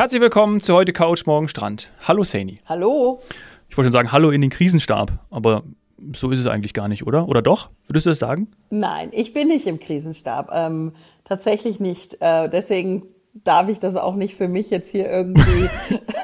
Herzlich willkommen zu heute Couch, morgen Strand. Hallo Saini. Hallo. Ich wollte schon sagen, hallo in den Krisenstab, aber so ist es eigentlich gar nicht, oder? Oder doch? Würdest du das sagen? Nein, ich bin nicht im Krisenstab. Ähm, tatsächlich nicht. Äh, deswegen darf ich das auch nicht für mich jetzt hier irgendwie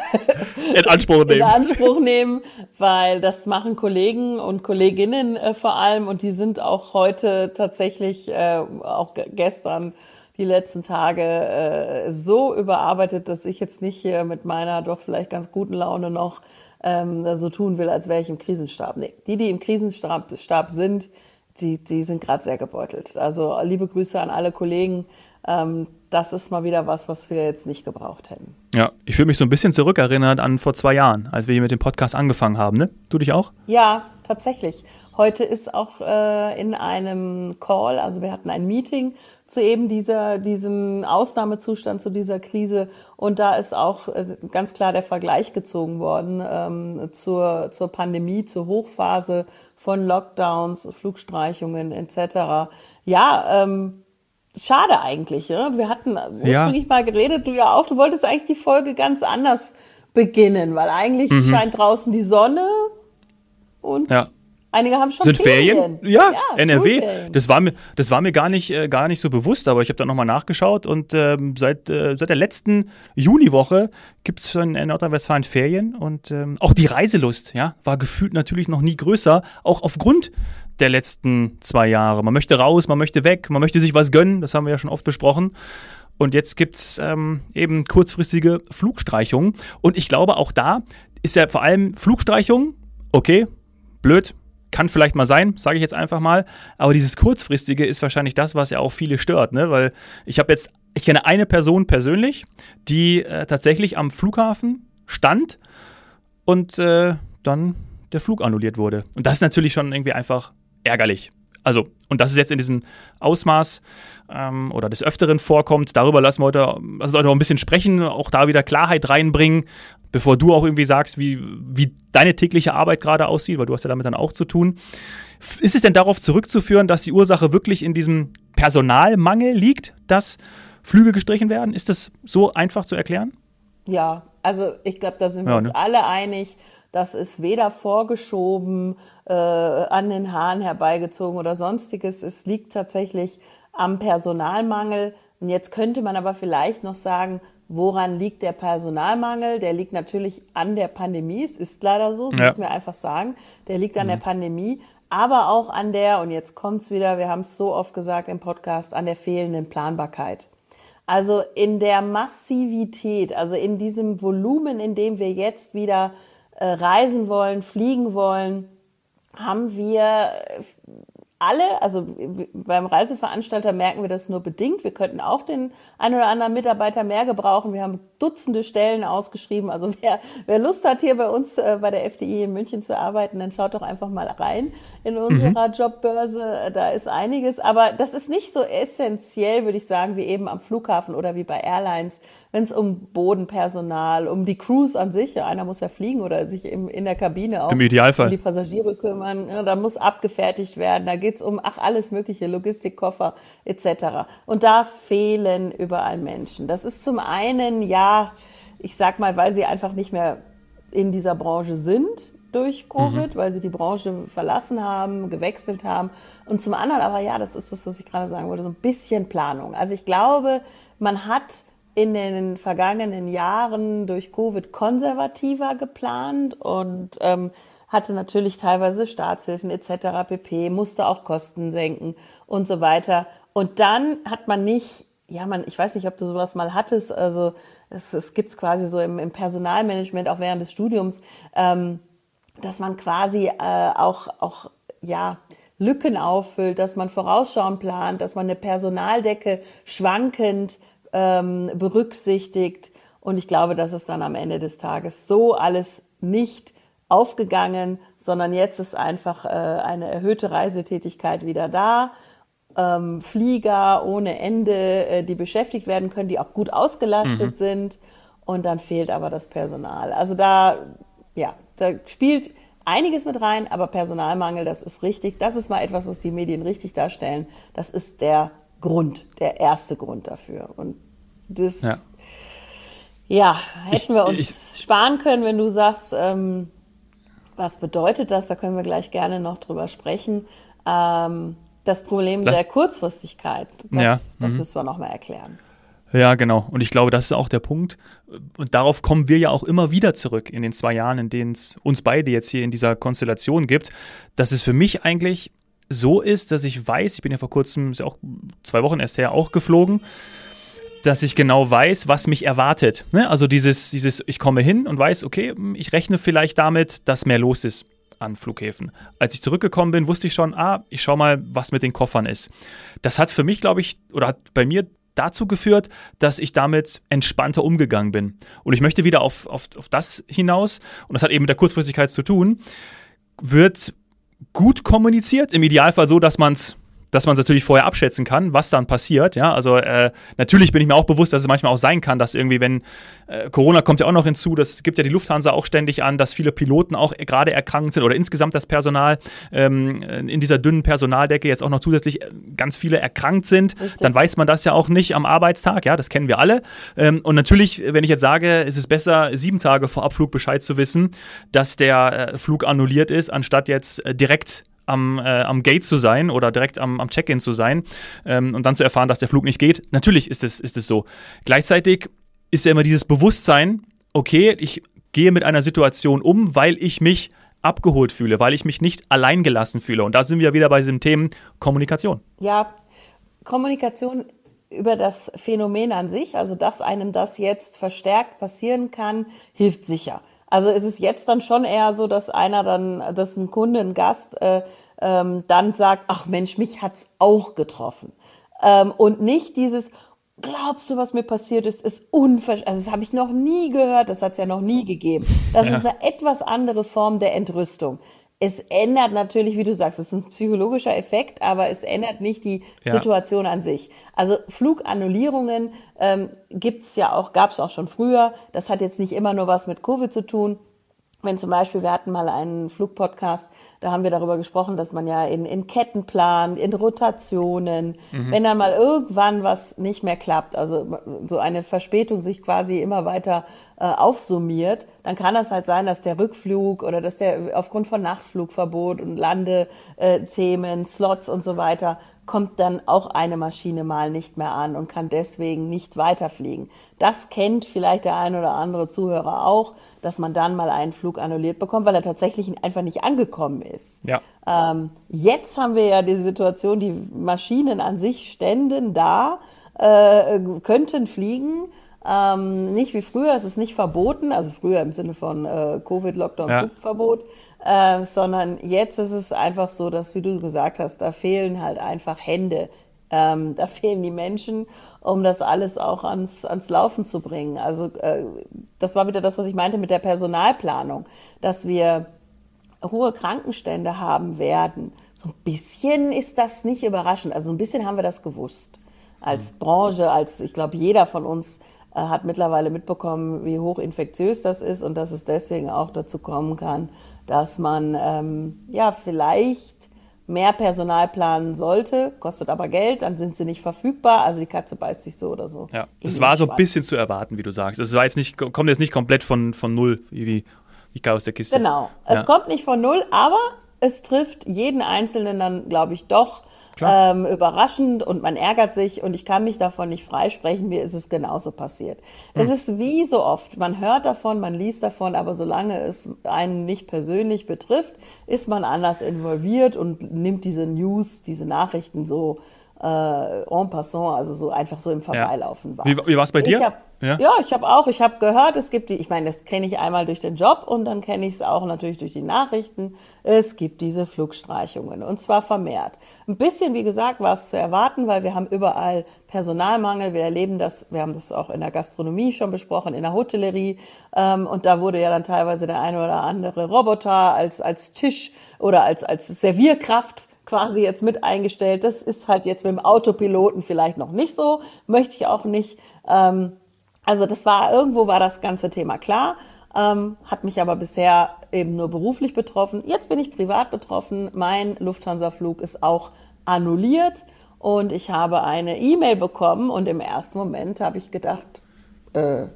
in Anspruch nehmen. In Anspruch nehmen, weil das machen Kollegen und Kolleginnen äh, vor allem und die sind auch heute tatsächlich, äh, auch gestern, die letzten Tage äh, so überarbeitet, dass ich jetzt nicht hier mit meiner doch vielleicht ganz guten Laune noch ähm, so tun will, als wäre ich im Krisenstab. Nee, die, die im Krisenstab Stab sind, die, die sind gerade sehr gebeutelt. Also liebe Grüße an alle Kollegen. Ähm, das ist mal wieder was, was wir jetzt nicht gebraucht hätten. Ja, ich fühle mich so ein bisschen zurückerinnert an vor zwei Jahren, als wir hier mit dem Podcast angefangen haben, ne? Du dich auch? Ja, tatsächlich. Heute ist auch äh, in einem Call, also wir hatten ein Meeting zu eben dieser, diesem Ausnahmezustand, zu dieser Krise. Und da ist auch äh, ganz klar der Vergleich gezogen worden ähm, zur, zur Pandemie, zur Hochphase von Lockdowns, Flugstreichungen etc. Ja, ähm, schade eigentlich. Ja? Wir hatten ursprünglich ja. mal geredet, du ja auch, du wolltest eigentlich die Folge ganz anders beginnen, weil eigentlich mhm. scheint draußen die Sonne und ja. Einige haben schon Sind Ferien? Ferien? Ja, ja NRW. Das war mir, das war mir gar nicht, äh, gar nicht so bewusst, aber ich habe da nochmal nachgeschaut und ähm, seit, äh, seit der letzten Juniwoche gibt es schon in Nordrhein-Westfalen Ferien und ähm, auch die Reiselust, ja, war gefühlt natürlich noch nie größer, auch aufgrund der letzten zwei Jahre. Man möchte raus, man möchte weg, man möchte sich was gönnen, das haben wir ja schon oft besprochen. Und jetzt gibt es ähm, eben kurzfristige Flugstreichungen. Und ich glaube, auch da ist ja vor allem Flugstreichung, okay, blöd, kann vielleicht mal sein, sage ich jetzt einfach mal. Aber dieses kurzfristige ist wahrscheinlich das, was ja auch viele stört, ne? Weil ich habe jetzt, ich kenne eine Person persönlich, die äh, tatsächlich am Flughafen stand und äh, dann der Flug annulliert wurde. Und das ist natürlich schon irgendwie einfach ärgerlich. Also, und das ist jetzt in diesem Ausmaß ähm, oder des Öfteren vorkommt, darüber lassen wir heute, also heute auch ein bisschen sprechen, auch da wieder Klarheit reinbringen, bevor du auch irgendwie sagst, wie, wie deine tägliche Arbeit gerade aussieht, weil du hast ja damit dann auch zu tun. Ist es denn darauf zurückzuführen, dass die Ursache wirklich in diesem Personalmangel liegt, dass Flüge gestrichen werden? Ist das so einfach zu erklären? Ja, also ich glaube, da sind wir ja, ne? uns alle einig. Das ist weder vorgeschoben, äh, an den Haaren herbeigezogen oder sonstiges. Es liegt tatsächlich am Personalmangel. Und jetzt könnte man aber vielleicht noch sagen, woran liegt der Personalmangel? Der liegt natürlich an der Pandemie. Es ist leider so, das ja. müssen wir einfach sagen. Der liegt an mhm. der Pandemie, aber auch an der, und jetzt kommt's wieder, wir haben es so oft gesagt im Podcast, an der fehlenden Planbarkeit. Also in der Massivität, also in diesem Volumen, in dem wir jetzt wieder äh, reisen wollen, fliegen wollen, haben wir alle, also beim Reiseveranstalter merken wir das nur bedingt. Wir könnten auch den einen oder anderen Mitarbeiter mehr gebrauchen. Wir haben Dutzende Stellen ausgeschrieben. Also wer, wer Lust hat, hier bei uns äh, bei der FDI in München zu arbeiten, dann schaut doch einfach mal rein in unserer mhm. Jobbörse. Da ist einiges. Aber das ist nicht so essentiell, würde ich sagen, wie eben am Flughafen oder wie bei Airlines, wenn es um Bodenpersonal, um die Crews an sich, einer muss ja fliegen oder sich im, in der Kabine auch Im Idealfall. um die Passagiere kümmern. Ja, da muss abgefertigt werden. Da geht es um, ach, alles mögliche, Logistikkoffer etc. Und da fehlen überall Menschen. Das ist zum einen, ja, ich sag mal, weil sie einfach nicht mehr in dieser Branche sind durch Covid, mhm. weil sie die Branche verlassen haben, gewechselt haben. Und zum anderen aber, ja, das ist das, was ich gerade sagen wollte, so ein bisschen Planung. Also ich glaube, man hat in den vergangenen Jahren durch Covid konservativer geplant und ähm, hatte natürlich teilweise Staatshilfen etc. pp, musste auch Kosten senken und so weiter. Und dann hat man nicht, ja, man, ich weiß nicht, ob du sowas mal hattest, also es, es gibt es quasi so im, im, Personalmanagement auch während des Studiums, ähm, dass man quasi äh, auch, auch, ja, Lücken auffüllt, dass man vorausschauend plant, dass man eine Personaldecke schwankend ähm, berücksichtigt. Und ich glaube, das ist dann am Ende des Tages so alles nicht aufgegangen, sondern jetzt ist einfach äh, eine erhöhte Reisetätigkeit wieder da. Ähm, Flieger ohne Ende, äh, die beschäftigt werden können, die auch gut ausgelastet mhm. sind. Und dann fehlt aber das Personal. Also da, ja, da spielt einiges mit rein, aber Personalmangel, das ist richtig. Das ist mal etwas, was die Medien richtig darstellen. Das ist der Grund, der erste Grund dafür. Und das, ja. Ja, hätten ich, wir uns ich, sparen können, wenn du sagst, ähm, was bedeutet das? Da können wir gleich gerne noch drüber sprechen. Ähm, das Problem Lass, der Kurzfristigkeit, das, ja, das mhm. müssen wir noch mal erklären. Ja, genau. Und ich glaube, das ist auch der Punkt. Und darauf kommen wir ja auch immer wieder zurück in den zwei Jahren, in denen es uns beide jetzt hier in dieser Konstellation gibt, dass es für mich eigentlich so ist, dass ich weiß, ich bin ja vor kurzem, ist ja auch zwei Wochen erst her, auch geflogen, dass ich genau weiß, was mich erwartet. Ne? Also dieses, dieses, ich komme hin und weiß, okay, ich rechne vielleicht damit, dass mehr los ist an Flughäfen. Als ich zurückgekommen bin, wusste ich schon, ah, ich schau mal, was mit den Koffern ist. Das hat für mich, glaube ich, oder hat bei mir dazu geführt, dass ich damit entspannter umgegangen bin. Und ich möchte wieder auf, auf, auf das hinaus, und das hat eben mit der Kurzfristigkeit zu tun, wird gut kommuniziert, im Idealfall so, dass man es dass man es natürlich vorher abschätzen kann, was dann passiert. Ja, also äh, natürlich bin ich mir auch bewusst, dass es manchmal auch sein kann, dass irgendwie, wenn äh, Corona kommt ja auch noch hinzu, das gibt ja die Lufthansa auch ständig an, dass viele Piloten auch gerade erkrankt sind oder insgesamt das Personal ähm, in dieser dünnen Personaldecke jetzt auch noch zusätzlich äh, ganz viele erkrankt sind. Richtig. Dann weiß man das ja auch nicht am Arbeitstag. Ja, das kennen wir alle. Ähm, und natürlich, wenn ich jetzt sage, ist es besser, sieben Tage vor Abflug Bescheid zu wissen, dass der äh, Flug annulliert ist, anstatt jetzt äh, direkt am, äh, am Gate zu sein oder direkt am, am Check-in zu sein ähm, und dann zu erfahren, dass der Flug nicht geht. Natürlich ist es, ist es so. Gleichzeitig ist ja immer dieses Bewusstsein, okay, ich gehe mit einer Situation um, weil ich mich abgeholt fühle, weil ich mich nicht alleingelassen fühle. Und da sind wir wieder bei diesem Thema Kommunikation. Ja, Kommunikation über das Phänomen an sich, also dass einem das jetzt verstärkt passieren kann, hilft sicher. Also ist es jetzt dann schon eher so, dass einer dann, dass ein Kunde, ein Gast äh, ähm, dann sagt, ach Mensch, mich hat's auch getroffen. Ähm, und nicht dieses, glaubst du, was mir passiert ist, ist unverständlich. Also das habe ich noch nie gehört, das hat's ja noch nie gegeben. Das ja. ist eine etwas andere Form der Entrüstung es ändert natürlich, wie du sagst, es ist ein psychologischer Effekt, aber es ändert nicht die ja. Situation an sich. Also Flugannullierungen ähm, gibt's ja auch, gab's auch schon früher. Das hat jetzt nicht immer nur was mit Covid zu tun. Wenn zum Beispiel, wir hatten mal einen Flugpodcast, da haben wir darüber gesprochen, dass man ja in, in Ketten plant, in Rotationen, mhm. wenn dann mal irgendwann was nicht mehr klappt, also so eine Verspätung sich quasi immer weiter äh, aufsummiert, dann kann das halt sein, dass der Rückflug oder dass der aufgrund von Nachtflugverbot und Landethemen, Slots und so weiter kommt dann auch eine Maschine mal nicht mehr an und kann deswegen nicht weiterfliegen. Das kennt vielleicht der ein oder andere Zuhörer auch, dass man dann mal einen Flug annulliert bekommt, weil er tatsächlich einfach nicht angekommen ist. Ja. Ähm, jetzt haben wir ja die Situation, die Maschinen an sich ständen da, äh, könnten fliegen. Ähm, nicht wie früher, es ist nicht verboten, also früher im Sinne von äh, Covid-Lockdown, ja. Flugverbot, äh, sondern jetzt ist es einfach so, dass, wie du gesagt hast, da fehlen halt einfach Hände, ähm, da fehlen die Menschen, um das alles auch ans, ans Laufen zu bringen. Also äh, das war wieder das, was ich meinte mit der Personalplanung, dass wir hohe Krankenstände haben werden. So ein bisschen ist das nicht überraschend. Also ein bisschen haben wir das gewusst. Als mhm. Branche, als ich glaube, jeder von uns äh, hat mittlerweile mitbekommen, wie hoch infektiös das ist und dass es deswegen auch dazu kommen kann, dass man ähm, ja vielleicht mehr Personal planen sollte, kostet aber Geld, dann sind sie nicht verfügbar. Also die Katze beißt sich so oder so. Ja, es war so ein bisschen zu erwarten, wie du sagst. Es war jetzt nicht, kommt jetzt nicht komplett von, von null, wie, wie aus der Kiste. Genau, es kommt nicht von null, aber es trifft jeden Einzelnen dann, glaube ich, doch ähm, überraschend und man ärgert sich und ich kann mich davon nicht freisprechen. Mir ist es genauso passiert. Hm. Es ist wie so oft, man hört davon, man liest davon, aber solange es einen nicht persönlich betrifft, ist man anders involviert und nimmt diese News, diese Nachrichten so äh, en passant, also so einfach so im Vorbeilaufen wahr. Wie, wie war es bei dir? Ja? ja, ich habe auch, ich habe gehört, es gibt die, ich meine, das kenne ich einmal durch den Job und dann kenne ich es auch natürlich durch die Nachrichten. Es gibt diese Flugstreichungen und zwar vermehrt. Ein bisschen, wie gesagt, war es zu erwarten, weil wir haben überall Personalmangel. Wir erleben das, wir haben das auch in der Gastronomie schon besprochen, in der Hotellerie. Ähm, und da wurde ja dann teilweise der eine oder andere Roboter als, als Tisch oder als, als Servierkraft quasi jetzt mit eingestellt. Das ist halt jetzt mit dem Autopiloten vielleicht noch nicht so, möchte ich auch nicht. Ähm, also das war, irgendwo war das ganze Thema klar, ähm, hat mich aber bisher eben nur beruflich betroffen. Jetzt bin ich privat betroffen. Mein Lufthansa-Flug ist auch annulliert und ich habe eine E-Mail bekommen und im ersten Moment habe ich gedacht, äh,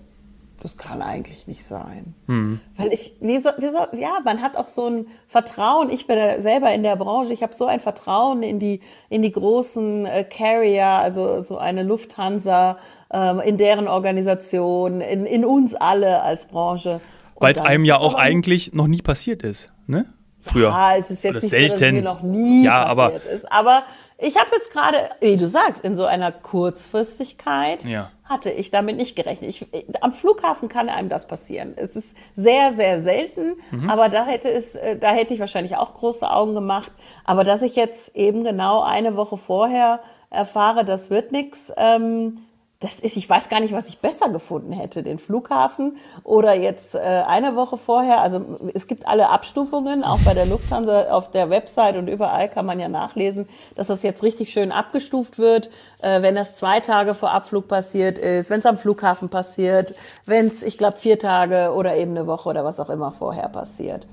das kann eigentlich nicht sein. Hm. Weil ich, wie so, wie so, ja, man hat auch so ein Vertrauen. Ich bin ja selber in der Branche. Ich habe so ein Vertrauen in die, in die großen äh, Carrier, also so eine Lufthansa, in deren Organisation, in, in uns alle als Branche. Weil es einem ja auch eigentlich noch nie passiert ist, ne? Früher. Ja, es ist jetzt Oder nicht selten. so, dass mir noch nie Ja, passiert aber- ist. Aber ich habe jetzt gerade, wie du sagst, in so einer Kurzfristigkeit Ja. hatte ich damit nicht gerechnet. Ich, am Flughafen kann einem das passieren. Es ist sehr, sehr selten, Mhm. aber da hätte es, äh, da hätte ich wahrscheinlich auch große Augen gemacht. Aber dass ich jetzt eben genau eine Woche vorher erfahre, das wird nichts, ähm, das ist, ich weiß gar nicht, was ich besser gefunden hätte, den Flughafen oder jetzt äh, eine Woche vorher. Also es gibt alle Abstufungen, auch bei der Lufthansa auf der Website und überall kann man ja nachlesen, dass das jetzt richtig schön abgestuft wird, äh, wenn das zwei Tage vor Abflug passiert ist, wenn es am Flughafen passiert, wenn es, ich glaube, vier Tage oder eben eine Woche oder was auch immer vorher passiert.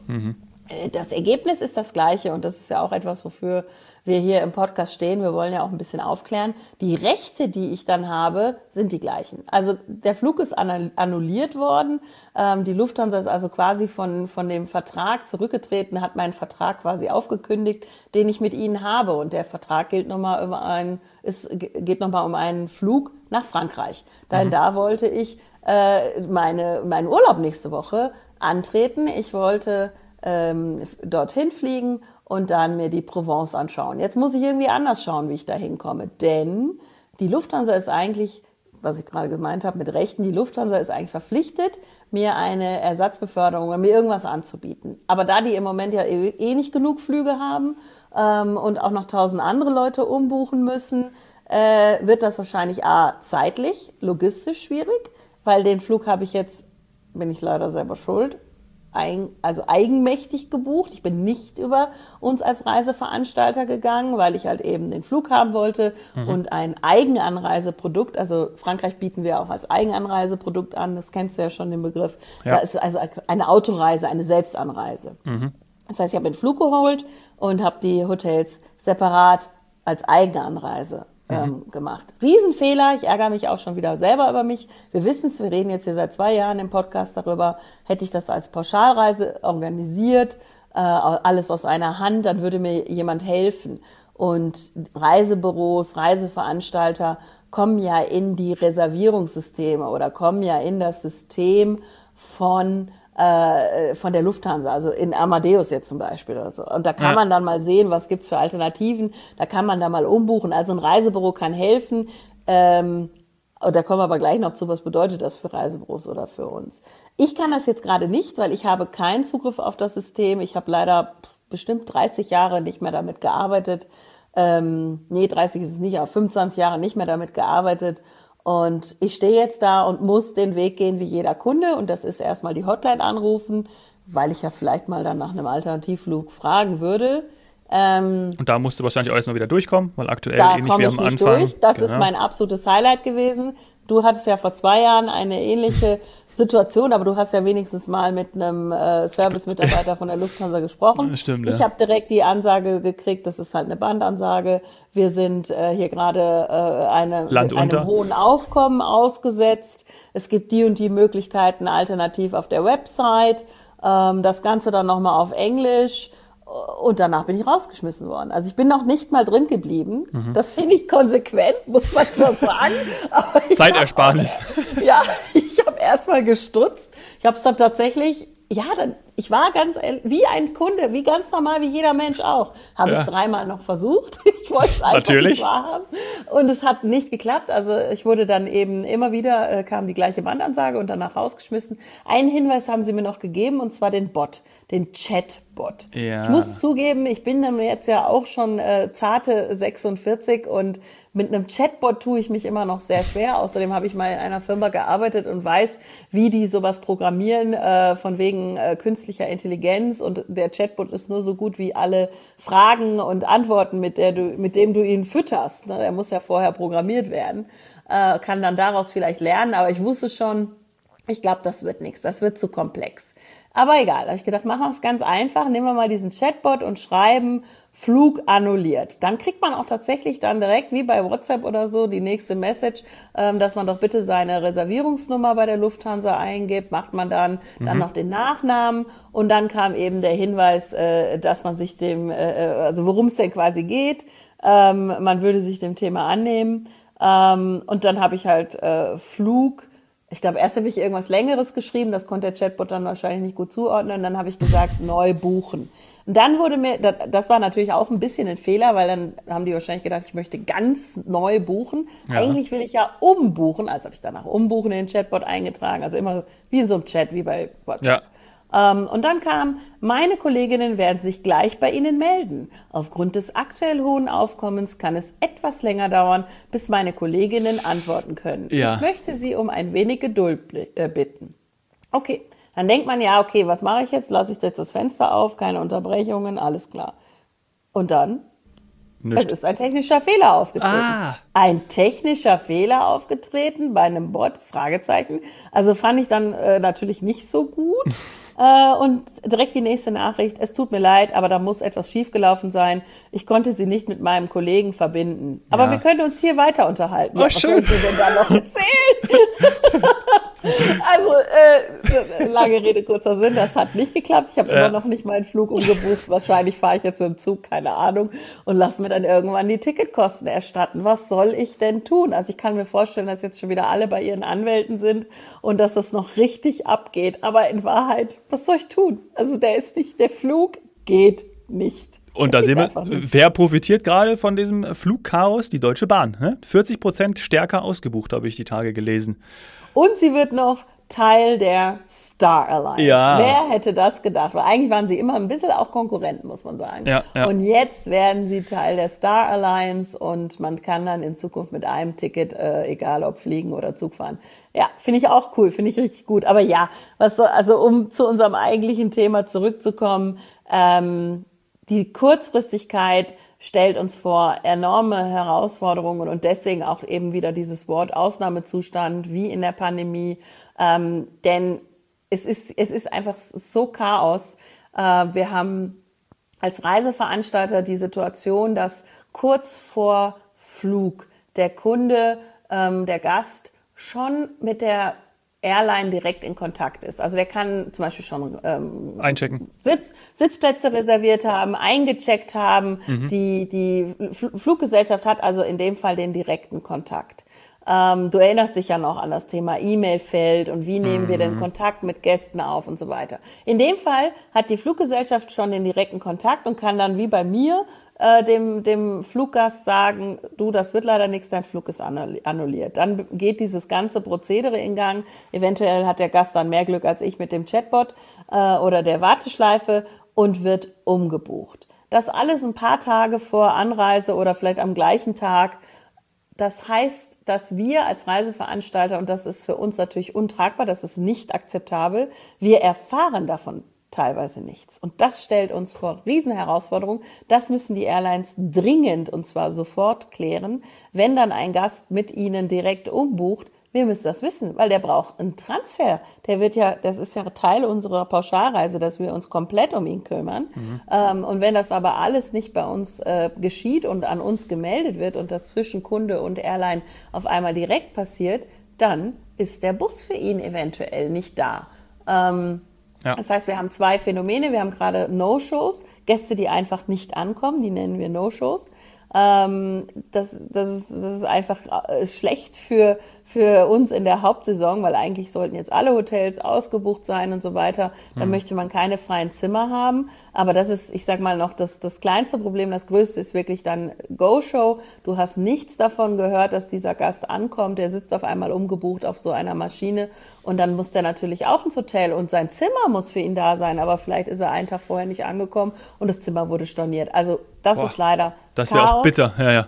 Äh, Das Ergebnis ist das gleiche und das ist ja auch etwas, wofür wir hier im Podcast stehen. Wir wollen ja auch ein bisschen aufklären. Die Rechte, die ich dann habe, sind die gleichen. Also der Flug ist annu- annulliert worden. Ähm, die Lufthansa ist also quasi von, von dem Vertrag zurückgetreten, hat meinen Vertrag quasi aufgekündigt, den ich mit ihnen habe. Und der Vertrag gilt nochmal über einen, ist, geht nochmal um einen Flug nach Frankreich. Denn da wollte ich äh, meine, meinen Urlaub nächste Woche antreten. Ich wollte ähm, dorthin fliegen und dann mir die Provence anschauen. Jetzt muss ich irgendwie anders schauen, wie ich da hinkomme, denn die Lufthansa ist eigentlich, was ich gerade gemeint habe mit Rechten, die Lufthansa ist eigentlich verpflichtet, mir eine Ersatzbeförderung oder mir irgendwas anzubieten. Aber da die im Moment ja eh eh nicht genug Flüge haben ähm, und auch noch tausend andere Leute umbuchen müssen, äh, wird das wahrscheinlich A, zeitlich, logistisch schwierig, weil den Flug habe ich jetzt, bin ich leider selber schuld, ein, also eigenmächtig gebucht. Ich bin nicht über uns als Reiseveranstalter gegangen, weil ich halt eben den Flug haben wollte und ein Eigenanreiseprodukt. Also Frankreich bieten wir auch als Eigenanreiseprodukt an. Das kennst du ja schon den Begriff. Ja. Da ist also eine Autoreise, eine Selbstanreise. Das heißt, ich habe den Flug geholt und habe die Hotels separat als Eigenanreise ähm, gemacht. Riesenfehler, ich ärgere mich auch schon wieder selber über mich. Wir wissen es, wir reden jetzt hier seit zwei Jahren im Podcast darüber. Hätte ich das als Pauschalreise organisiert, äh, alles aus einer Hand, dann würde mir jemand helfen. Und Reisebüros, Reiseveranstalter kommen ja in die Reservierungssysteme oder kommen ja in das System von äh, von der Lufthansa, also in Amadeus jetzt zum Beispiel oder so. Und da kann Ja. man dann mal sehen, was gibt's für Alternativen. Da kann man da mal umbuchen. Also ein Reisebüro kann helfen. Ähm, und da kommen wir aber gleich noch zu, was bedeutet das für Reisebüros oder für uns. Ich kann das jetzt gerade nicht, weil ich habe keinen Zugriff auf das System. Ich habe leider bestimmt 30 Jahre nicht mehr damit gearbeitet. Ähm, nee, 30 ist es nicht, aber 25 Jahre nicht mehr damit gearbeitet. Und ich stehe jetzt da und muss den Weg gehen wie jeder Kunde. Und das ist erstmal die Hotline anrufen, weil ich ja vielleicht mal dann nach einem Alternativflug fragen würde. Ähm, Und da musst du wahrscheinlich auch erstmal wieder durchkommen, weil aktuell da ähnlich komme wie ich am nicht Anfang. durch. Das ist Genau. mein absolutes Highlight gewesen. Du hattest ja vor zwei Jahren eine ähnliche Situation, aber du hast ja wenigstens mal mit einem äh, Service-Mitarbeiter von der Lufthansa gesprochen. Stimmt, ich ja. habe direkt die Ansage gekriegt, das ist halt eine Bandansage. Wir sind äh, hier gerade äh, eine, einem hohen Aufkommen ausgesetzt. Es gibt die und die Möglichkeiten alternativ auf der Website. Ähm, das Ganze dann nochmal auf Englisch. Und danach bin ich rausgeschmissen worden. Also ich bin noch nicht mal drin geblieben. Mhm. Das finde ich konsequent, muss man zwar sagen. Ich Zeitersparnis. hab- Ja, ich erstmal gestutzt. Ich habe es dann tatsächlich, ja, dann, ich war ganz wie ein Kunde, wie ganz normal, wie jeder Mensch auch. Habe Ja. es dreimal noch versucht. Ich wollte es einfach Natürlich. nicht wahrhaben. Und es hat nicht geklappt. Also ich wurde dann eben immer wieder, äh, kam die gleiche Bandansage und danach rausgeschmissen. Einen Hinweis haben sie mir noch gegeben, und zwar den Bot, den Chatbot. Ja. Ich muss zugeben, ich bin dann jetzt ja auch schon äh, zarte 46 und mit einem Chatbot tue ich mich immer noch sehr schwer. Außerdem habe ich mal in einer Firma gearbeitet und weiß, wie die sowas programmieren, äh, von wegen äh, künstlicher Intelligenz. Und der Chatbot ist nur so gut wie alle Fragen und Antworten, mit, der du, mit dem du ihn fütterst. Ne? Der muss ja vorher programmiert werden, äh, kann dann daraus vielleicht lernen. Aber ich wusste schon, ich glaube, das wird nichts. Das wird zu komplex. Aber egal, habe ich gedacht, machen wir es ganz einfach, nehmen wir mal diesen Chatbot und schreiben Flug annulliert. Dann kriegt man auch tatsächlich dann direkt, wie bei WhatsApp oder so, die nächste Message, ähm, dass man doch bitte seine Reservierungsnummer bei der Lufthansa eingibt, macht man dann, mhm. dann noch den Nachnamen. Und dann kam eben der Hinweis, äh, dass man sich dem, äh, also worum es denn quasi geht, ähm, man würde sich dem Thema annehmen. Ähm, und dann habe ich halt äh, Flug ich glaube, erst habe ich irgendwas Längeres geschrieben, das konnte der Chatbot dann wahrscheinlich nicht gut zuordnen. Dann habe ich gesagt, neu buchen. Und dann wurde mir, das war natürlich auch ein bisschen ein Fehler, weil dann haben die wahrscheinlich gedacht, ich möchte ganz neu buchen. Ja. Eigentlich will ich ja umbuchen, also habe ich danach umbuchen in den Chatbot eingetragen, also immer wie in so einem Chat, wie bei WhatsApp. Ja. Ähm, und dann kam, meine Kolleginnen werden sich gleich bei Ihnen melden. Aufgrund des aktuell hohen Aufkommens kann es etwas länger dauern, bis meine Kolleginnen antworten können. Ja. Ich möchte Sie um ein wenig Geduld äh, bitten. Okay, dann denkt man ja, okay, was mache ich jetzt? Lasse ich jetzt das Fenster auf, keine Unterbrechungen, alles klar. Und dann? Nicht. Es ist ein technischer Fehler aufgetreten. Ah. Ein technischer Fehler aufgetreten bei einem Bot? Fragezeichen. Also fand ich dann äh, natürlich nicht so gut. Äh, und direkt die nächste Nachricht. Es tut mir leid, aber da muss etwas schiefgelaufen sein. Ich konnte sie nicht mit meinem Kollegen verbinden. Aber ja. wir können uns hier weiter unterhalten. Oh, ja, was schön. soll ich dir denn da noch erzählen? also, äh, lange Rede, kurzer Sinn, das hat nicht geklappt. Ich habe ja. immer noch nicht meinen Flug umgebucht. Wahrscheinlich fahre ich jetzt mit dem Zug, keine Ahnung, und lasse mir dann irgendwann die Ticketkosten erstatten. Was soll ich denn tun? Also ich kann mir vorstellen, dass jetzt schon wieder alle bei ihren Anwälten sind und dass das noch richtig abgeht. Aber in Wahrheit, was soll ich tun? Also der ist nicht, der Flug geht nicht. Und da sehen wir, wer profitiert gerade von diesem Flugchaos? Die Deutsche Bahn. Ne? 40 Prozent stärker ausgebucht, habe ich die Tage gelesen. Und sie wird noch Teil der Star Alliance. Ja. Wer hätte das gedacht? Weil eigentlich waren sie immer ein bisschen auch Konkurrenten, muss man sagen. Ja, ja. Und jetzt werden sie Teil der Star Alliance und man kann dann in Zukunft mit einem Ticket, äh, egal ob fliegen oder Zug fahren. Ja, finde ich auch cool, finde ich richtig gut. Aber ja, was so, also um zu unserem eigentlichen Thema zurückzukommen, ähm, die Kurzfristigkeit stellt uns vor enorme Herausforderungen und deswegen auch eben wieder dieses Wort Ausnahmezustand wie in der Pandemie. Ähm, denn es ist, es ist einfach so Chaos. Äh, wir haben als Reiseveranstalter die Situation, dass kurz vor Flug der Kunde, ähm, der Gast schon mit der Airline direkt in Kontakt ist. Also der kann zum Beispiel schon ähm, einchecken, Sitz, Sitzplätze reserviert haben, eingecheckt haben. Mhm. Die die Fluggesellschaft hat also in dem Fall den direkten Kontakt. Ähm, du erinnerst dich ja noch an das Thema E-Mail-Feld und wie nehmen mhm. wir denn mhm. Kontakt mit Gästen auf und so weiter. In dem Fall hat die Fluggesellschaft schon den direkten Kontakt und kann dann wie bei mir äh, dem, dem Fluggast sagen, du, das wird leider nichts, dein Flug ist annulliert. Dann geht dieses ganze Prozedere in Gang. Eventuell hat der Gast dann mehr Glück als ich mit dem Chatbot äh, oder der Warteschleife und wird umgebucht. Das alles ein paar Tage vor Anreise oder vielleicht am gleichen Tag. Das heißt, dass wir als Reiseveranstalter, und das ist für uns natürlich untragbar, das ist nicht akzeptabel, wir erfahren davon teilweise nichts. Und das stellt uns vor Riesenherausforderungen. Das müssen die Airlines dringend und zwar sofort klären. Wenn dann ein Gast mit ihnen direkt umbucht, wir müssen das wissen, weil der braucht einen Transfer. Der wird ja, das ist ja Teil unserer Pauschalreise, dass wir uns komplett um ihn kümmern. Mhm. Ähm, und wenn das aber alles nicht bei uns äh, geschieht und an uns gemeldet wird und das zwischen Kunde und Airline auf einmal direkt passiert, dann ist der Bus für ihn eventuell nicht da. Ähm, ja. Das heißt, wir haben zwei Phänomene. Wir haben gerade No-Shows, Gäste, die einfach nicht ankommen, die nennen wir No-Shows. Ähm, das, das, ist, das ist einfach äh, schlecht für, für uns in der Hauptsaison, weil eigentlich sollten jetzt alle Hotels ausgebucht sein und so weiter. Da hm. möchte man keine freien Zimmer haben. Aber das ist, ich sag mal, noch das, das kleinste Problem. Das größte ist wirklich dann Go-Show. Du hast nichts davon gehört, dass dieser Gast ankommt. Der sitzt auf einmal umgebucht auf so einer Maschine. Und dann muss der natürlich auch ins Hotel und sein Zimmer muss für ihn da sein. Aber vielleicht ist er einen Tag vorher nicht angekommen und das Zimmer wurde storniert. Also das Boah, ist leider. Das wäre auch bitter, ja, ja.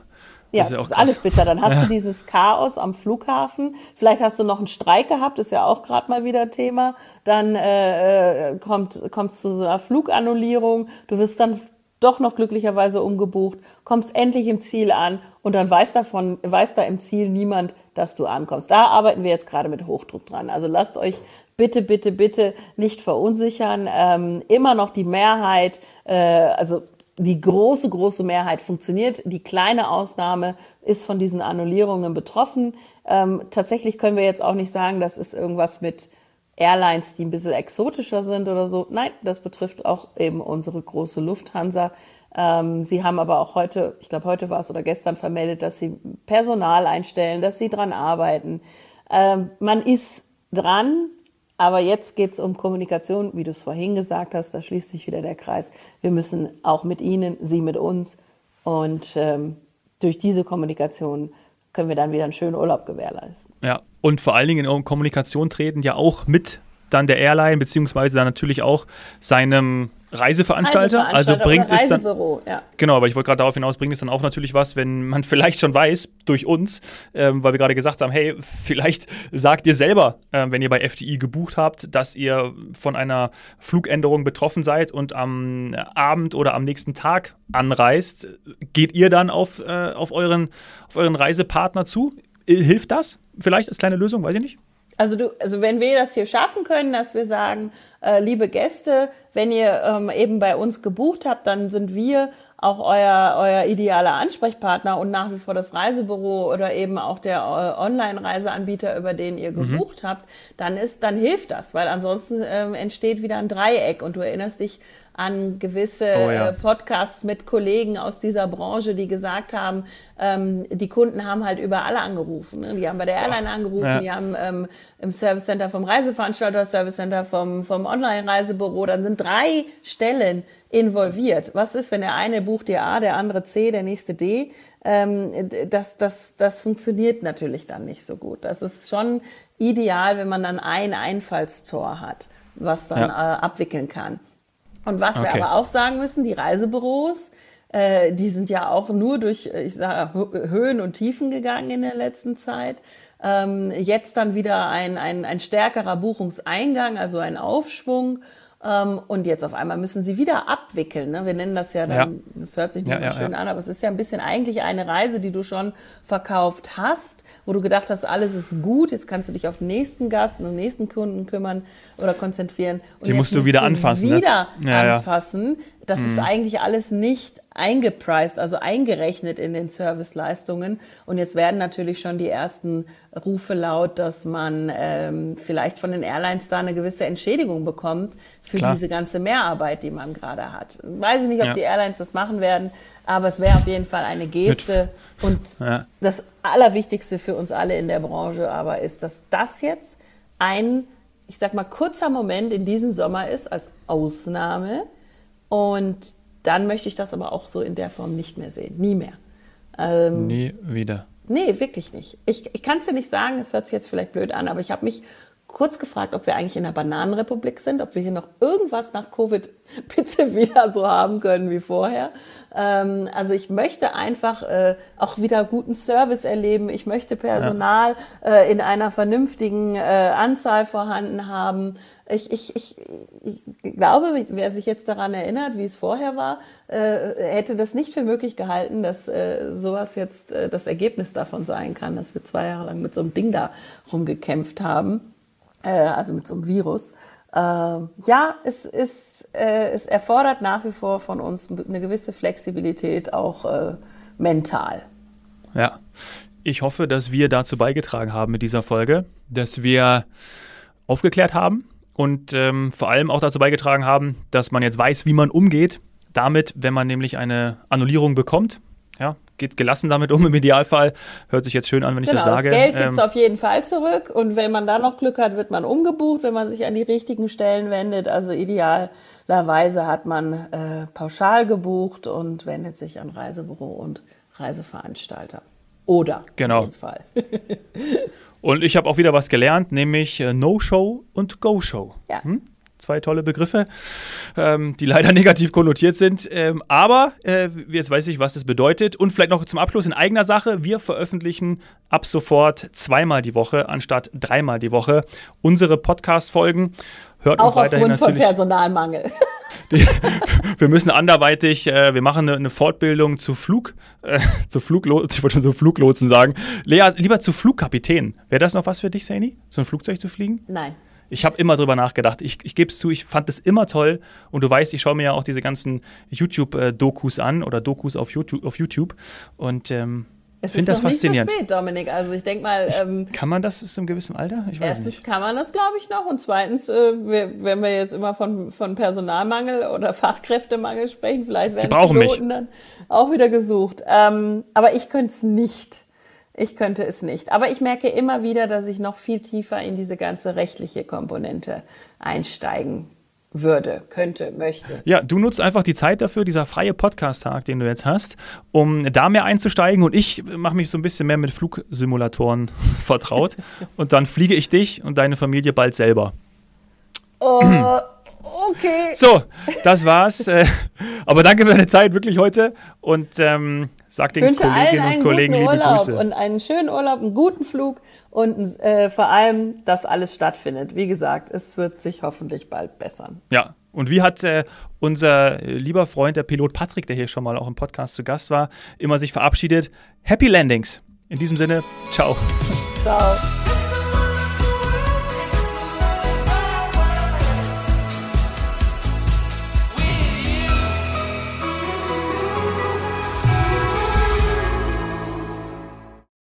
Ja, das ist, ja ist alles bitter. Dann hast ja. du dieses Chaos am Flughafen. Vielleicht hast du noch einen Streik gehabt, ist ja auch gerade mal wieder Thema. Dann äh, äh kommt es zu so einer Flugannullierung. Du wirst dann doch noch glücklicherweise umgebucht, kommst endlich im Ziel an und dann weiß davon, weiß da im Ziel niemand, dass du ankommst. Da arbeiten wir jetzt gerade mit Hochdruck dran. Also lasst euch bitte, bitte, bitte nicht verunsichern. Ähm, immer noch die Mehrheit, äh, also die große, große Mehrheit funktioniert. Die kleine Ausnahme ist von diesen Annullierungen betroffen. Ähm, tatsächlich können wir jetzt auch nicht sagen, das ist irgendwas mit Airlines, die ein bisschen exotischer sind oder so. Nein, das betrifft auch eben unsere große Lufthansa. Ähm, sie haben aber auch heute, ich glaube heute war es oder gestern vermeldet, dass sie Personal einstellen, dass sie dran arbeiten. Ähm, man ist dran, aber jetzt geht es um Kommunikation, wie du es vorhin gesagt hast, da schließt sich wieder der Kreis. Wir müssen auch mit Ihnen, Sie mit uns. Und ähm, durch diese Kommunikation können wir dann wieder einen schönen Urlaub gewährleisten. Ja, und vor allen Dingen in Kommunikation treten ja auch mit dann der Airline, beziehungsweise dann natürlich auch seinem Reiseveranstalter. Also bringt es dann. Ja. Genau, aber ich wollte gerade darauf hinaus, bringt es dann auch natürlich was, wenn man vielleicht schon weiß, durch uns, ähm, weil wir gerade gesagt haben, hey, vielleicht sagt ihr selber, äh, wenn ihr bei FDI gebucht habt, dass ihr von einer Flugänderung betroffen seid und am Abend oder am nächsten Tag anreist, geht ihr dann auf, äh, auf, euren, auf euren Reisepartner zu? Hilft das? Vielleicht als kleine Lösung, weiß ich nicht. Also, du, also wenn wir das hier schaffen können, dass wir sagen, äh, liebe Gäste, wenn ihr ähm, eben bei uns gebucht habt, dann sind wir auch euer, euer idealer Ansprechpartner und nach wie vor das Reisebüro oder eben auch der äh, Online-Reiseanbieter, über den ihr mhm. gebucht mhm. habt, dann ist, dann hilft das, weil ansonsten ähm, entsteht wieder ein Dreieck und du erinnerst dich an gewisse oh ja. äh, Podcasts mit Kollegen aus dieser Branche, die gesagt haben, ähm, die Kunden haben halt überall angerufen. Ne? Die haben bei der Airline angerufen, ja. die haben ähm, im Service Center vom Reiseveranstalter, Service Center vom, vom Online-Reisebüro, dann sind drei Stellen involviert. Was ist, wenn der eine bucht dir A, der andere C, der nächste D? Ähm, das, das, das funktioniert natürlich dann nicht so gut. Das ist schon ideal, wenn man dann ein Einfallstor hat, was dann ja. äh, abwickeln kann. Und was okay. wir aber auch sagen müssen, die Reisebüros, äh, die sind ja auch nur durch, äh, ich sage, Höhen und Tiefen gegangen in der letzten Zeit. Ähm, jetzt dann wieder ein, ein, ein stärkerer Buchungseingang, also ein Aufschwung. Ähm, und jetzt auf einmal müssen sie wieder abwickeln. Ne? Wir nennen das ja dann, ja. das hört sich nicht ja, ja, schön an, aber es ist ja ein bisschen eigentlich eine Reise, die du schon verkauft hast, wo du gedacht hast, alles ist gut, jetzt kannst du dich auf den nächsten Gast und den nächsten Kunden kümmern oder konzentrieren. Und die musst du wieder anfassen. Ne? Wieder ne? anfassen. Das mhm. ist eigentlich alles nicht eingepreist, also eingerechnet in den Serviceleistungen. Und jetzt werden natürlich schon die ersten Rufe laut, dass man ähm, vielleicht von den Airlines da eine gewisse Entschädigung bekommt für Klar. diese ganze Mehrarbeit, die man gerade hat. Weiß ich nicht, ob ja. die Airlines das machen werden, aber es wäre auf jeden Fall eine Geste. Und ja. das Allerwichtigste für uns alle in der Branche aber ist, dass das jetzt ein, ich sag mal, kurzer Moment in diesem Sommer ist als Ausnahme und dann möchte ich das aber auch so in der Form nicht mehr sehen. Nie mehr. Ähm, Nie wieder. Nee, wirklich nicht. Ich, ich kann es dir nicht sagen, es hört sich jetzt vielleicht blöd an, aber ich habe mich kurz gefragt, ob wir eigentlich in der Bananenrepublik sind, ob wir hier noch irgendwas nach Covid bitte wieder so haben können wie vorher. Ähm, also ich möchte einfach äh, auch wieder guten Service erleben. Ich möchte Personal ja. äh, in einer vernünftigen äh, Anzahl vorhanden haben. Ich, ich, ich, ich glaube, wer sich jetzt daran erinnert, wie es vorher war, äh, hätte das nicht für möglich gehalten, dass äh, sowas jetzt äh, das Ergebnis davon sein kann, dass wir zwei Jahre lang mit so einem Ding da rumgekämpft haben äh, also mit so einem Virus. Äh, ja, es, ist, äh, es erfordert nach wie vor von uns eine gewisse Flexibilität, auch äh, mental. Ja, ich hoffe, dass wir dazu beigetragen haben mit dieser Folge, dass wir aufgeklärt haben und ähm, vor allem auch dazu beigetragen haben, dass man jetzt weiß, wie man umgeht damit, wenn man nämlich eine Annullierung bekommt. Ja, geht gelassen damit um im Idealfall. Hört sich jetzt schön an, wenn ich das genau, sage. Das Geld gibt es ähm, auf jeden Fall zurück und wenn man da noch Glück hat, wird man umgebucht, wenn man sich an die richtigen Stellen wendet. Also idealerweise hat man äh, pauschal gebucht und wendet sich an Reisebüro und Reiseveranstalter. Oder genau. in Fall. und ich habe auch wieder was gelernt, nämlich äh, No-Show und Go-Show. Ja. Hm? zwei tolle Begriffe, ähm, die leider negativ konnotiert sind. Ähm, aber äh, jetzt weiß ich, was das bedeutet. Und vielleicht noch zum Abschluss in eigener Sache. Wir veröffentlichen ab sofort zweimal die Woche anstatt dreimal die Woche unsere Podcast-Folgen. Hört Auch uns weiterhin natürlich. Von Personalmangel. Die, wir müssen anderweitig, äh, wir machen eine, eine, Fortbildung zu Flug, äh, zu Fluglotsen, ich wollte schon so Fluglotsen sagen. Lea, lieber zu Flugkapitän. Wäre das noch was für dich, Saini? So ein Flugzeug zu fliegen? Nein. Ich habe immer drüber nachgedacht. Ich, ich gebe es zu, ich fand es immer toll. Und du weißt, ich schaue mir ja auch diese ganzen YouTube-Dokus an oder Dokus auf YouTube. Auf YouTube. Und ähm, es finde das faszinierend. Nicht so spät, Dominik. Also ich denke mal. Ähm, kann man das bis zu einem gewissen Alter? Ich weiß erstens nicht. kann man das, glaube ich, noch. Und zweitens, äh, wenn wir jetzt immer von, von Personalmangel oder Fachkräftemangel sprechen, vielleicht werden die Piloten mich. dann auch wieder gesucht. Ähm, aber ich könnte es nicht. Ich könnte es nicht. Aber ich merke immer wieder, dass ich noch viel tiefer in diese ganze rechtliche Komponente einsteigen würde, könnte, möchte. Ja, du nutzt einfach die Zeit dafür, dieser freie Podcast-Tag, den du jetzt hast, um da mehr einzusteigen und ich mache mich so ein bisschen mehr mit Flugsimulatoren vertraut und dann fliege ich dich und deine Familie bald selber. Oh, okay. So, das war's. Äh, aber danke für deine Zeit wirklich heute und ähm, sag den Kolleginnen und Kollegen liebe Grüße. Und einen schönen Urlaub, einen guten Flug und äh, vor allem, dass alles stattfindet. Wie gesagt, es wird sich hoffentlich bald bessern. Ja, und wie hat äh, unser lieber Freund, der Pilot Patrick, der hier schon mal auch im Podcast zu Gast war, immer sich verabschiedet? Happy Landings. In diesem Sinne, ciao. Ciao.